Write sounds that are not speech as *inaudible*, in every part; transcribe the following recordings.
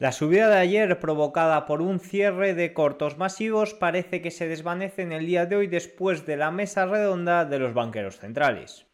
La subida de ayer provocada por un cierre de cortos masivos parece que se desvanece en el día de hoy después de la mesa redonda de los banqueros centrales.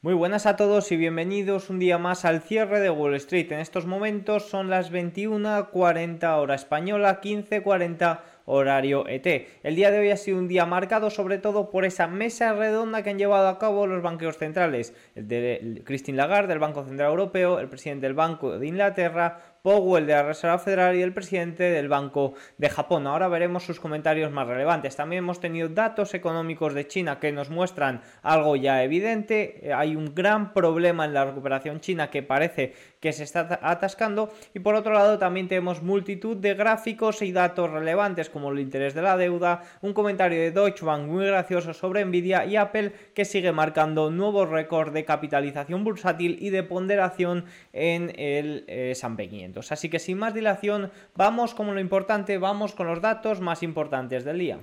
Muy buenas a todos y bienvenidos un día más al cierre de Wall Street. En estos momentos son las 21.40 hora española, 15.40 horario ET. El día de hoy ha sido un día marcado sobre todo por esa mesa redonda que han llevado a cabo los banqueros centrales, el de Christine Lagarde del Banco Central Europeo, el presidente del Banco de Inglaterra, Powell de la Reserva Federal y el presidente del Banco de Japón. Ahora veremos sus comentarios más relevantes. También hemos tenido datos económicos de China que nos muestran algo ya evidente. Hay un gran problema en la recuperación china que parece que se está atascando. Y por otro lado también tenemos multitud de gráficos y datos relevantes como el interés de la deuda, un comentario de Deutsche Bank muy gracioso sobre Nvidia y Apple que sigue marcando nuevos récords de capitalización bursátil y de ponderación en el eh, S&P 500. Así que sin más dilación, vamos con lo importante, vamos con los datos más importantes del día.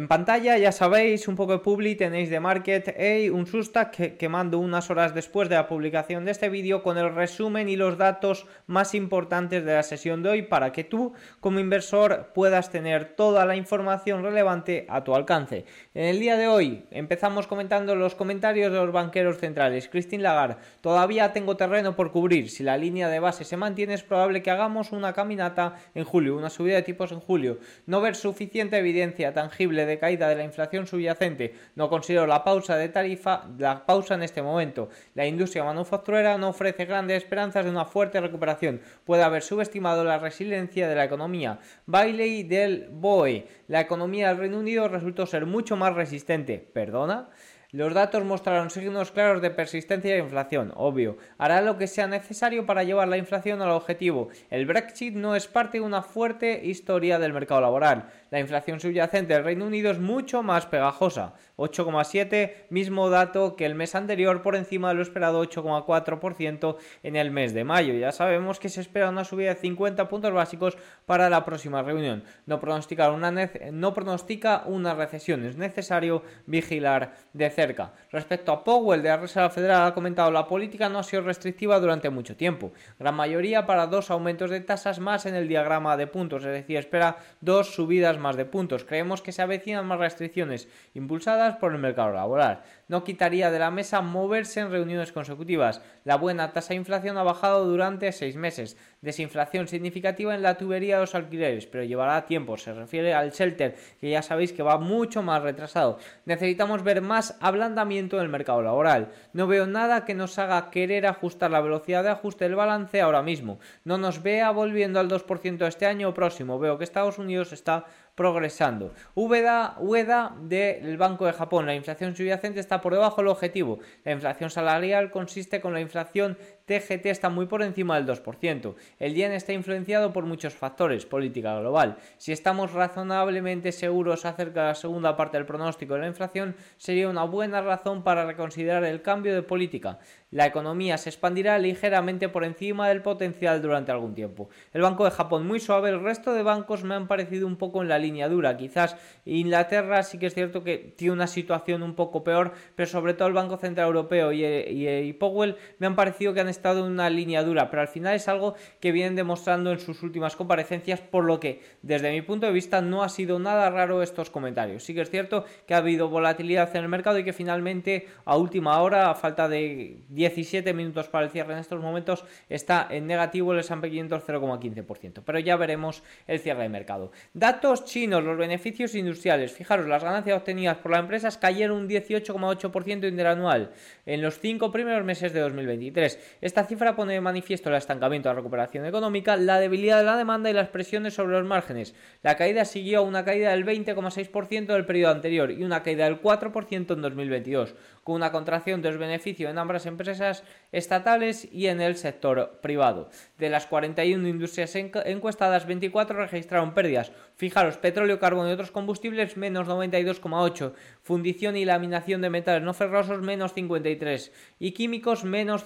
En pantalla ya sabéis un poco de publi, tenéis de Market A, un Sustack que, que, mando unas horas después de la publicación de este vídeo con el resumen y los datos más importantes de la sesión de hoy para que tú como inversor puedas tener toda la información relevante a tu alcance. En el día de hoy empezamos comentando los comentarios de los banqueros centrales. Christine Lagarde, todavía tengo terreno por cubrir. Si la línea de base se mantiene es probable que hagamos una caminata en julio, una subida de tipos en julio. No ver suficiente evidencia tangible de caída de la inflación subyacente. No considero la pausa de tarifa, la pausa en este momento. La industria manufacturera no ofrece grandes esperanzas de una fuerte recuperación. Puede haber subestimado la resiliencia de la economía. Bailey del BOE. La economía del Reino Unido resultó ser mucho más resistente. ¿Perdona? Los datos mostraron signos claros de persistencia de inflación, obvio. Hará lo que sea necesario para llevar la inflación al objetivo. El Brexit no es parte de una fuerte historia del mercado laboral. La inflación subyacente del Reino Unido es mucho más pegajosa. 8,7, mismo dato que el mes anterior por encima de lo esperado 8,4% en el mes de mayo. Ya sabemos que se espera una subida de 50 puntos básicos para la próxima reunión. No, pronostica una, no pronostica una recesión, es necesario vigilar de cerca. Respecto a Powell de la Reserva Federal ha comentado la política no ha sido restrictiva durante mucho tiempo. Gran mayoría para dos aumentos de tasas más en el diagrama de puntos, es decir, espera dos subidas más de puntos. Creemos que se avecinan más restricciones impulsadas por el mercado laboral. No quitaría de la mesa moverse en reuniones consecutivas. La buena tasa de inflación ha bajado durante seis meses. Desinflación significativa en la tubería de los alquileres, pero llevará tiempo. Se refiere al shelter, que ya sabéis que va mucho más retrasado. Necesitamos ver más ablandamiento en el mercado laboral. No veo nada que nos haga querer ajustar la velocidad de ajuste del balance ahora mismo. No nos vea volviendo al 2% este año próximo. Veo que Estados Unidos está progresando. UEDA, UEDA del Banco de Japón, la inflación subyacente está por debajo del objetivo. La inflación salarial consiste con la inflación TGT está muy por encima del 2%. El yen está influenciado por muchos factores, política global. Si estamos razonablemente seguros acerca de la segunda parte del pronóstico de la inflación, sería una buena razón para reconsiderar el cambio de política. La economía se expandirá ligeramente por encima del potencial durante algún tiempo. El Banco de Japón muy suave, el resto de bancos me han parecido un poco en la línea dura. Quizás Inglaterra sí que es cierto que tiene una situación un poco peor, pero sobre todo el Banco Central Europeo y, y Powell me han parecido que han estado en una línea dura, pero al final es algo que vienen demostrando en sus últimas comparecencias, por lo que desde mi punto de vista no ha sido nada raro estos comentarios. Sí que es cierto que ha habido volatilidad en el mercado y que finalmente a última hora, a falta de 17 minutos para el cierre en estos momentos, está en negativo el S&P 500 0,15%. Pero ya veremos el cierre de mercado. Datos chinos, los beneficios industriales. Fijaros, las ganancias obtenidas por las empresas cayeron un 18,8% interanual en los cinco primeros meses de 2023. Esta cifra pone de manifiesto el estancamiento de la recuperación económica, la debilidad de la demanda y las presiones sobre los márgenes. La caída siguió a una caída del 20,6% del periodo anterior y una caída del 4% en 2022, con una contracción de los beneficios en ambas empresas estatales y en el sector privado. De las 41 industrias encuestadas, 24 registraron pérdidas. Fijaros, petróleo, carbón y otros combustibles menos 92,8, fundición y laminación de metales no ferrosos menos 53 y químicos menos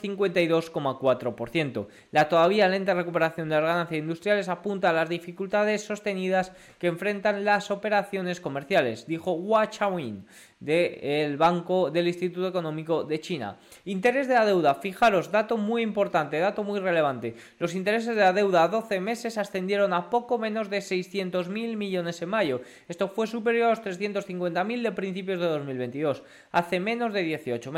52,4%. La todavía lenta recuperación de las ganancias industriales apunta a las dificultades sostenidas que enfrentan las operaciones comerciales, dijo Hua Chawin. del Banco del Instituto Económico de China. Interés de la deuda, fijaros, dato muy importante, dato muy relevante. Los intereses de la deuda a 12 meses ascendieron a poco menos de 600.000 millones en mayo. Esto fue superior a los 350.000 de principios de 2022, hace menos de 18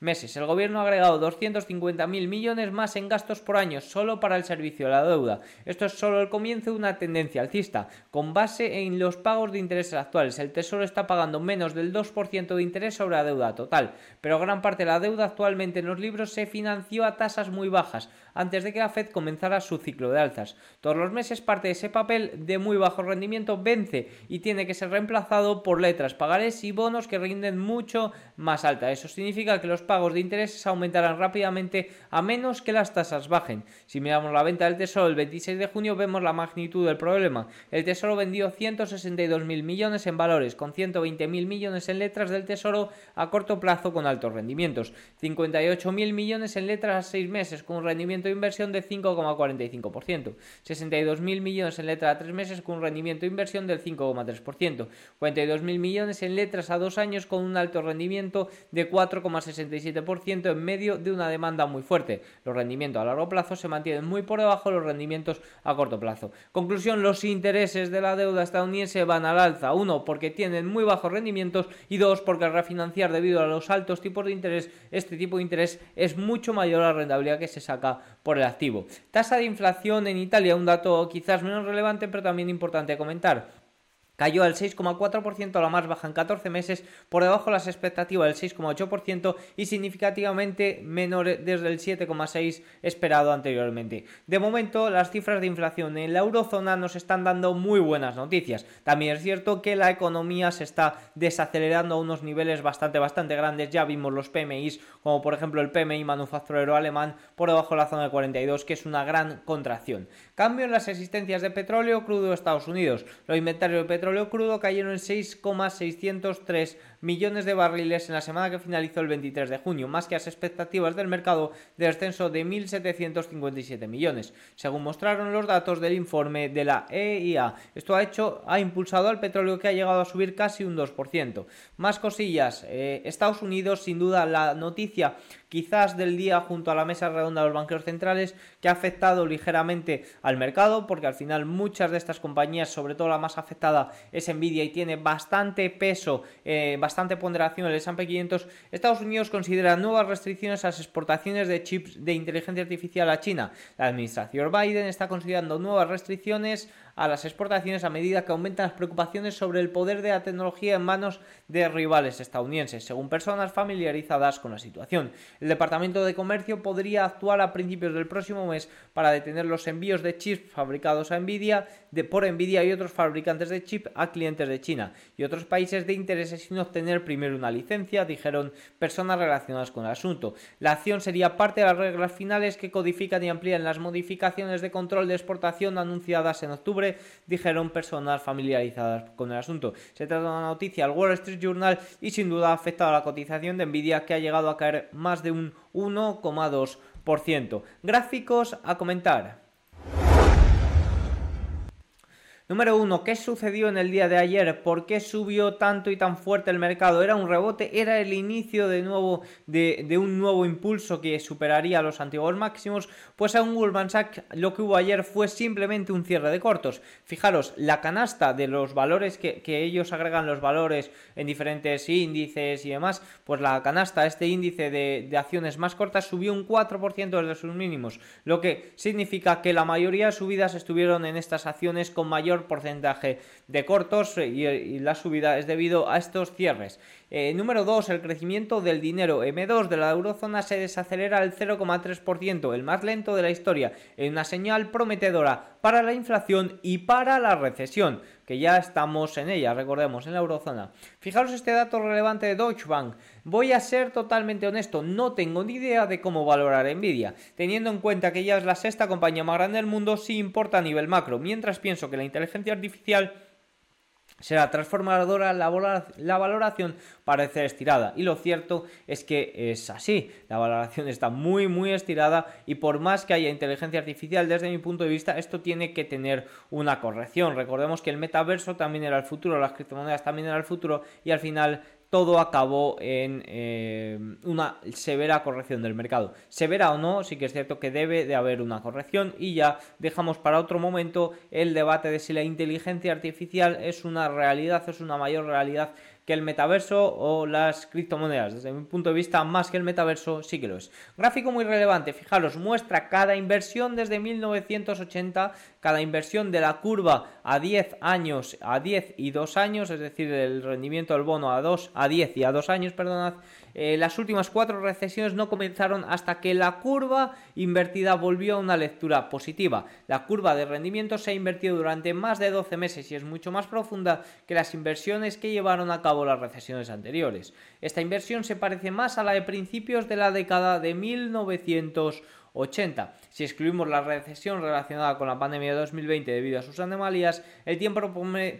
meses. El gobierno ha agregado 250.000 millones más en gastos por año solo para el servicio de la deuda. Esto es solo el comienzo de una tendencia alcista, con base en los pagos de intereses actuales. El Tesoro está pagando menos del 2% de interés sobre la deuda total, pero gran parte de la deuda actualmente en los libros se financió a tasas muy bajas, antes de que la Fed comenzara su ciclo de alzas. Todos los meses parte de ese papel de muy bajo rendimiento vence y tiene que ser reemplazado por letras, pagarés y bonos que rinden mucho más alta. Eso significa que los pagos de intereses aumentarán rápidamente a menos que las tasas bajen. Si miramos la venta del Tesoro el 26 de junio vemos la magnitud del problema. El Tesoro vendió 162.000 millones en valores con 120.000 millones en letras del Tesoro a corto plazo con altos rendimientos, 58.000 millones en letras a 6 meses con un rendimiento de inversión de 5,45%, 62.000 millones en letras a 3 meses con un rendimiento de inversión del 5,3%, 42.000 millones en letras a 2 años con un alto rendimiento de 4,67% en medio de una demanda muy fuerte. Los rendimientos a largo plazo se mantienen muy por debajo de los rendimientos a corto plazo. Conclusión, los intereses de la deuda estadounidense van al alza. Uno, porque tienen muy bajos rendimientos y dos, porque al refinanciar debido a los altos tipos de interés, este tipo de interés es mucho mayor a la rentabilidad que se saca por el activo. Tasa de inflación en Italia, un dato quizás menos relevante, pero también importante comentar. Cayó al 6,4% a la más baja en 14 meses, por debajo de las expectativas del 6,8% y significativamente menor desde el 7,6% esperado anteriormente. De momento, las cifras de inflación en la eurozona nos están dando muy buenas noticias. También es cierto que la economía se está desacelerando a unos niveles bastante, bastante grandes. Ya vimos los PMIs, como por ejemplo el PMI manufacturero alemán, por debajo de la zona de 42, que es una gran contracción. Cambio en las existencias de petróleo crudo de Estados Unidos. Los inventarios de petróleo petróleo crudo cayeron en 6,603 millones de barriles en la semana que finalizó el 23 de junio, más que las expectativas del mercado de descenso de 1.757 millones, según mostraron los datos del informe de la EIA. Esto ha hecho, ha impulsado al petróleo que ha llegado a subir casi un 2%. Más cosillas, eh, Estados Unidos, sin duda, la noticia quizás del día junto a la mesa redonda de los banqueros centrales que ha afectado ligeramente al mercado porque al final muchas de estas compañías, sobre todo la más afectada es Nvidia y tiene bastante peso, eh, bastante ponderación el S&P 500, Estados Unidos considera nuevas restricciones a las exportaciones de chips de inteligencia artificial a China. La administración Biden está considerando nuevas restricciones a las exportaciones a medida que aumentan las preocupaciones sobre el poder de la tecnología en manos de rivales estadounidenses, según personas familiarizadas con la situación. El Departamento de Comercio podría actuar a principios del próximo mes para detener los envíos de chips fabricados a Nvidia por Nvidia y otros fabricantes de chip a clientes de China y otros países de intereses sin obtener primero una licencia, dijeron personas relacionadas con el asunto. La acción sería parte de las reglas finales que codifican y amplían las modificaciones de control de exportación anunciadas en octubre dijeron personas familiarizadas con el asunto. Se trata de una noticia al Wall Street Journal y sin duda ha afectado a la cotización de Nvidia que ha llegado a caer más de un 1,2%. Gráficos a comentar. Número uno, ¿qué sucedió en el día de ayer? ¿Por qué subió tanto y tan fuerte el mercado? ¿Era un rebote? ¿Era el inicio de, nuevo, de, un nuevo impulso que superaría los antiguos máximos? Pues según Goldman Sachs lo que hubo ayer fue simplemente un cierre de cortos. Fijaros, la canasta de los valores que, ellos agregan los valores en diferentes índices y demás, pues la canasta, este índice de, de acciones más cortas subió un 4% desde sus mínimos, lo que significa que la mayoría de subidas estuvieron en estas acciones con mayor porcentaje de cortos y, la subida es debido a estos cierres. Eh, número 2. El crecimiento del dinero M2 de la eurozona se desacelera al 0,3%, el más lento de la historia, en una señal prometedora para la inflación y para la recesión, que ya estamos en ella, recordemos, en la eurozona. Fijaros este dato relevante de Deutsche Bank. Voy a ser totalmente honesto, no tengo ni idea de cómo valorar Nvidia, teniendo en cuenta que ya es la sexta compañía más grande del mundo si importa a nivel macro, mientras pienso que la inteligencia artificial será transformadora, la valoración parece estirada. Y lo cierto es que es así. La valoración está muy, muy estirada y por más que haya inteligencia artificial, desde mi punto de vista, esto tiene que tener una corrección. Recordemos que el metaverso también era el futuro, las criptomonedas también era el futuro y al final todo acabó en eh, una severa corrección del mercado. Severa o no, sí que es cierto que debe de haber una corrección y ya dejamos para otro momento el debate de si la inteligencia artificial es una realidad, es una mayor realidad que el metaverso o las criptomonedas. Desde mi punto de vista, más que el metaverso, sí que lo es. Gráfico muy relevante, fijaros, muestra cada inversión desde 1980, cada inversión de la curva a 10 años, a 10 y 2 años, es decir, el rendimiento del bono a 2, a 10 y a 2 años, perdonad, eh, las últimas cuatro recesiones no comenzaron hasta que la curva invertida volvió a una lectura positiva. La curva de rendimiento se ha invertido durante más de 12 meses y es mucho más profunda que las inversiones que llevaron a cabo las recesiones anteriores. Esta inversión se parece más a la de principios de la década de 1980 80. Si excluimos la recesión relacionada con la pandemia de 2020 debido a sus anomalías, el tiempo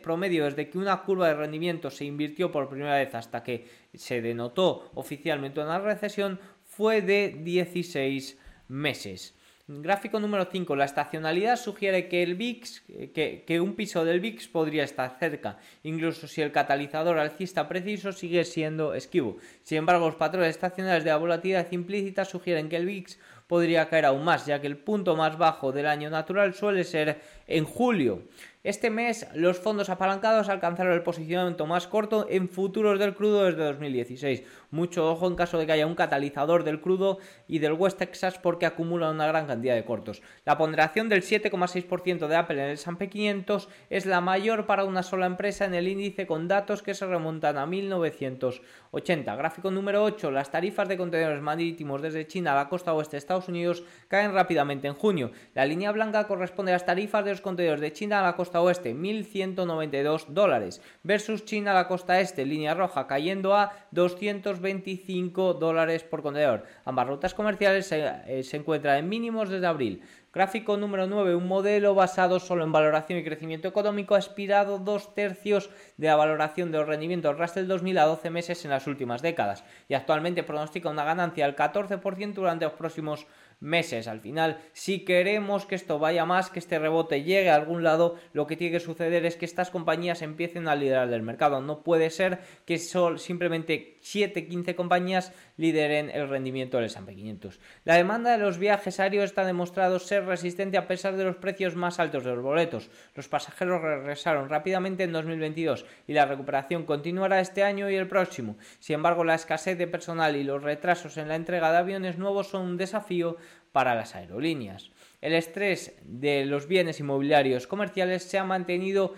promedio desde que una curva de rendimiento se invirtió por primera vez hasta que se denotó oficialmente una recesión fue de 16 meses. Gráfico número 5. La estacionalidad sugiere que el VIX, que, un piso del VIX podría estar cerca, incluso si el catalizador alcista preciso sigue siendo esquivo. Sin embargo, los patrones estacionales de la volatilidad implícita sugieren que el VIX podría caer aún más, ya que el punto más bajo del año natural suele ser en julio. Este mes los fondos apalancados alcanzaron el posicionamiento más corto en futuros del crudo desde 2016. Mucho ojo en caso de que haya un catalizador del crudo y del West Texas porque acumulan una gran cantidad de cortos. La ponderación del 7,6% de Apple en el S&P 500 es la mayor para una sola empresa en el índice con datos que se remontan a 1980. Gráfico número 8. Las tarifas de contenedores marítimos desde China a la costa oeste de Estados Unidos caen rápidamente en junio. La línea blanca corresponde a las tarifas de los contenedores de China a la costa oeste, 1.192 dólares, versus China la costa este, línea roja, cayendo a 225 dólares por contenedor. Ambas rutas comerciales se, eh, se encuentran en mínimos desde abril. Gráfico número 9, un modelo basado solo en valoración y crecimiento económico ha aspirado dos tercios de la valoración de los rendimientos Russell 2000 a 12 meses en las últimas décadas y actualmente pronostica una ganancia del 14% durante los próximos meses. Al final, si queremos que esto vaya más, que este rebote llegue a algún lado, lo que tiene que suceder es que estas compañías empiecen a liderar el mercado. No puede ser que solo simplemente 7-15 compañías lideren el rendimiento del S&P 500. La demanda de los viajes aéreos está demostrado ser resistente a pesar de los precios más altos de los boletos. Los pasajeros regresaron rápidamente en 2022 y la recuperación continuará este año y el próximo. Sin embargo, la escasez de personal y los retrasos en la entrega de aviones nuevos son un desafío para las aerolíneas. El estrés de los bienes inmobiliarios comerciales se ha mantenido,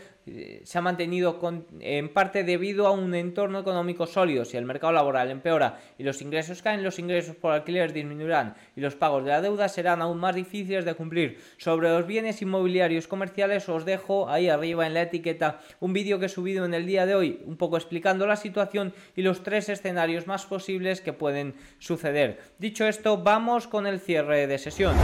se ha mantenido en parte debido a un entorno económico sólido. Si el mercado laboral empeora y los ingresos caen, los ingresos por alquiler disminuirán y los pagos de la deuda serán aún más difíciles de cumplir. Sobre los bienes inmobiliarios comerciales os dejo ahí arriba en la etiqueta un vídeo que he subido en el día de hoy, un poco explicando la situación y los tres escenarios más posibles que pueden suceder. Dicho esto, vamos con el cierre de sesión.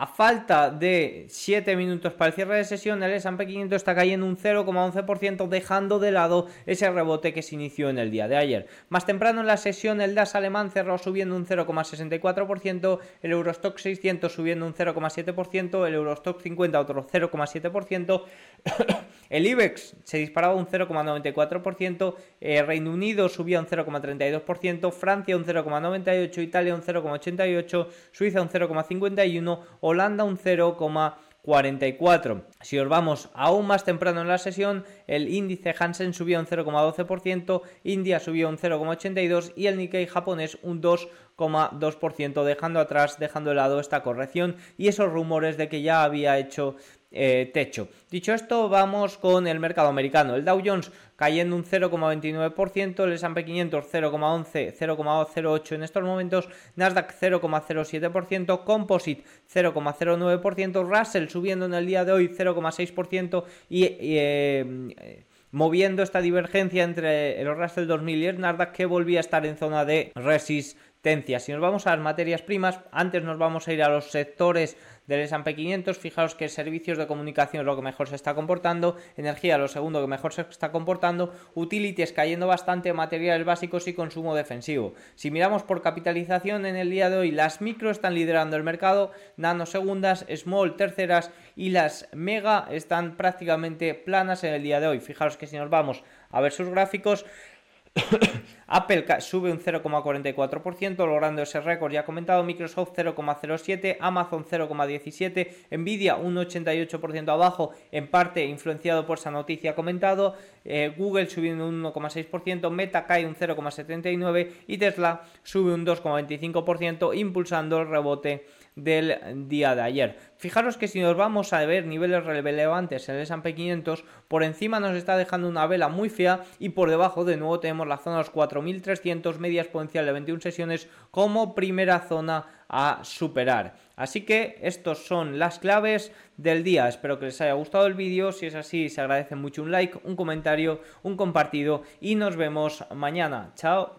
A falta de 7 minutos para el cierre de sesión, el S&P 500 está cayendo un 0,11%, dejando de lado ese rebote que se inició en el día de ayer. Más temprano en la sesión, el DAS alemán cerró subiendo un 0,64%, el Eurostock 600 subiendo un 0,7%, el Eurostock 50 otro 0,7%, *coughs* el IBEX se disparaba un 0,94%, eh, Reino Unido subía un 0,32%, Francia un 0,98%, Italia un 0,88%, Suiza un 0,51% Holanda un 0,44. Si os vamos aún más temprano en la sesión, el índice Hansen subió un 0,12%, India subió un 0,82% y el Nikkei japonés un 2,2%, dejando atrás, dejando de lado esta corrección y esos rumores de que ya había hecho eh, techo. Dicho esto, vamos con el mercado americano. El Dow Jones cayendo un 0,29%, el S&P 500 0,11, 0,08 en estos momentos, Nasdaq 0,07%, Composite 0,09%, Russell subiendo en el día de hoy 0,6% y... Eh, moviendo esta divergencia entre el Russell 2000 y el Nasdaq que volvía a estar en zona de resist Si nos vamos a las materias primas, antes nos vamos a ir a los sectores del S&P 500, fijaos que servicios de comunicación es lo que mejor se está comportando, energía lo segundo que mejor se está comportando, utilities cayendo bastante, materiales básicos y consumo defensivo. Si miramos por capitalización en el día de hoy, las micro están liderando el mercado, nanosegundas, small terceras y las mega están prácticamente planas en el día de hoy. Fijaos que si nos vamos a ver sus gráficos, *coughs* Apple sube un 0,44%, logrando ese récord. Ya comentado, Microsoft 0,07%, Amazon 0,17%, Nvidia un 88% abajo, en parte influenciado por esa noticia comentado, eh, Google subiendo un 1,6%, Meta cae un 0,79% y Tesla sube un 2,25%, impulsando el rebote del día de ayer. Fijaros que si nos vamos a ver niveles relevantes en el S&P 500, por encima nos está dejando una vela muy fea y por debajo de nuevo tenemos la zona de los 4.300 media exponencial de 21 sesiones como primera zona a superar. Así que estos son las claves del día. Espero que les haya gustado el vídeo. Si es así, se agradece mucho un like, un comentario, un compartido y nos vemos mañana. Chao.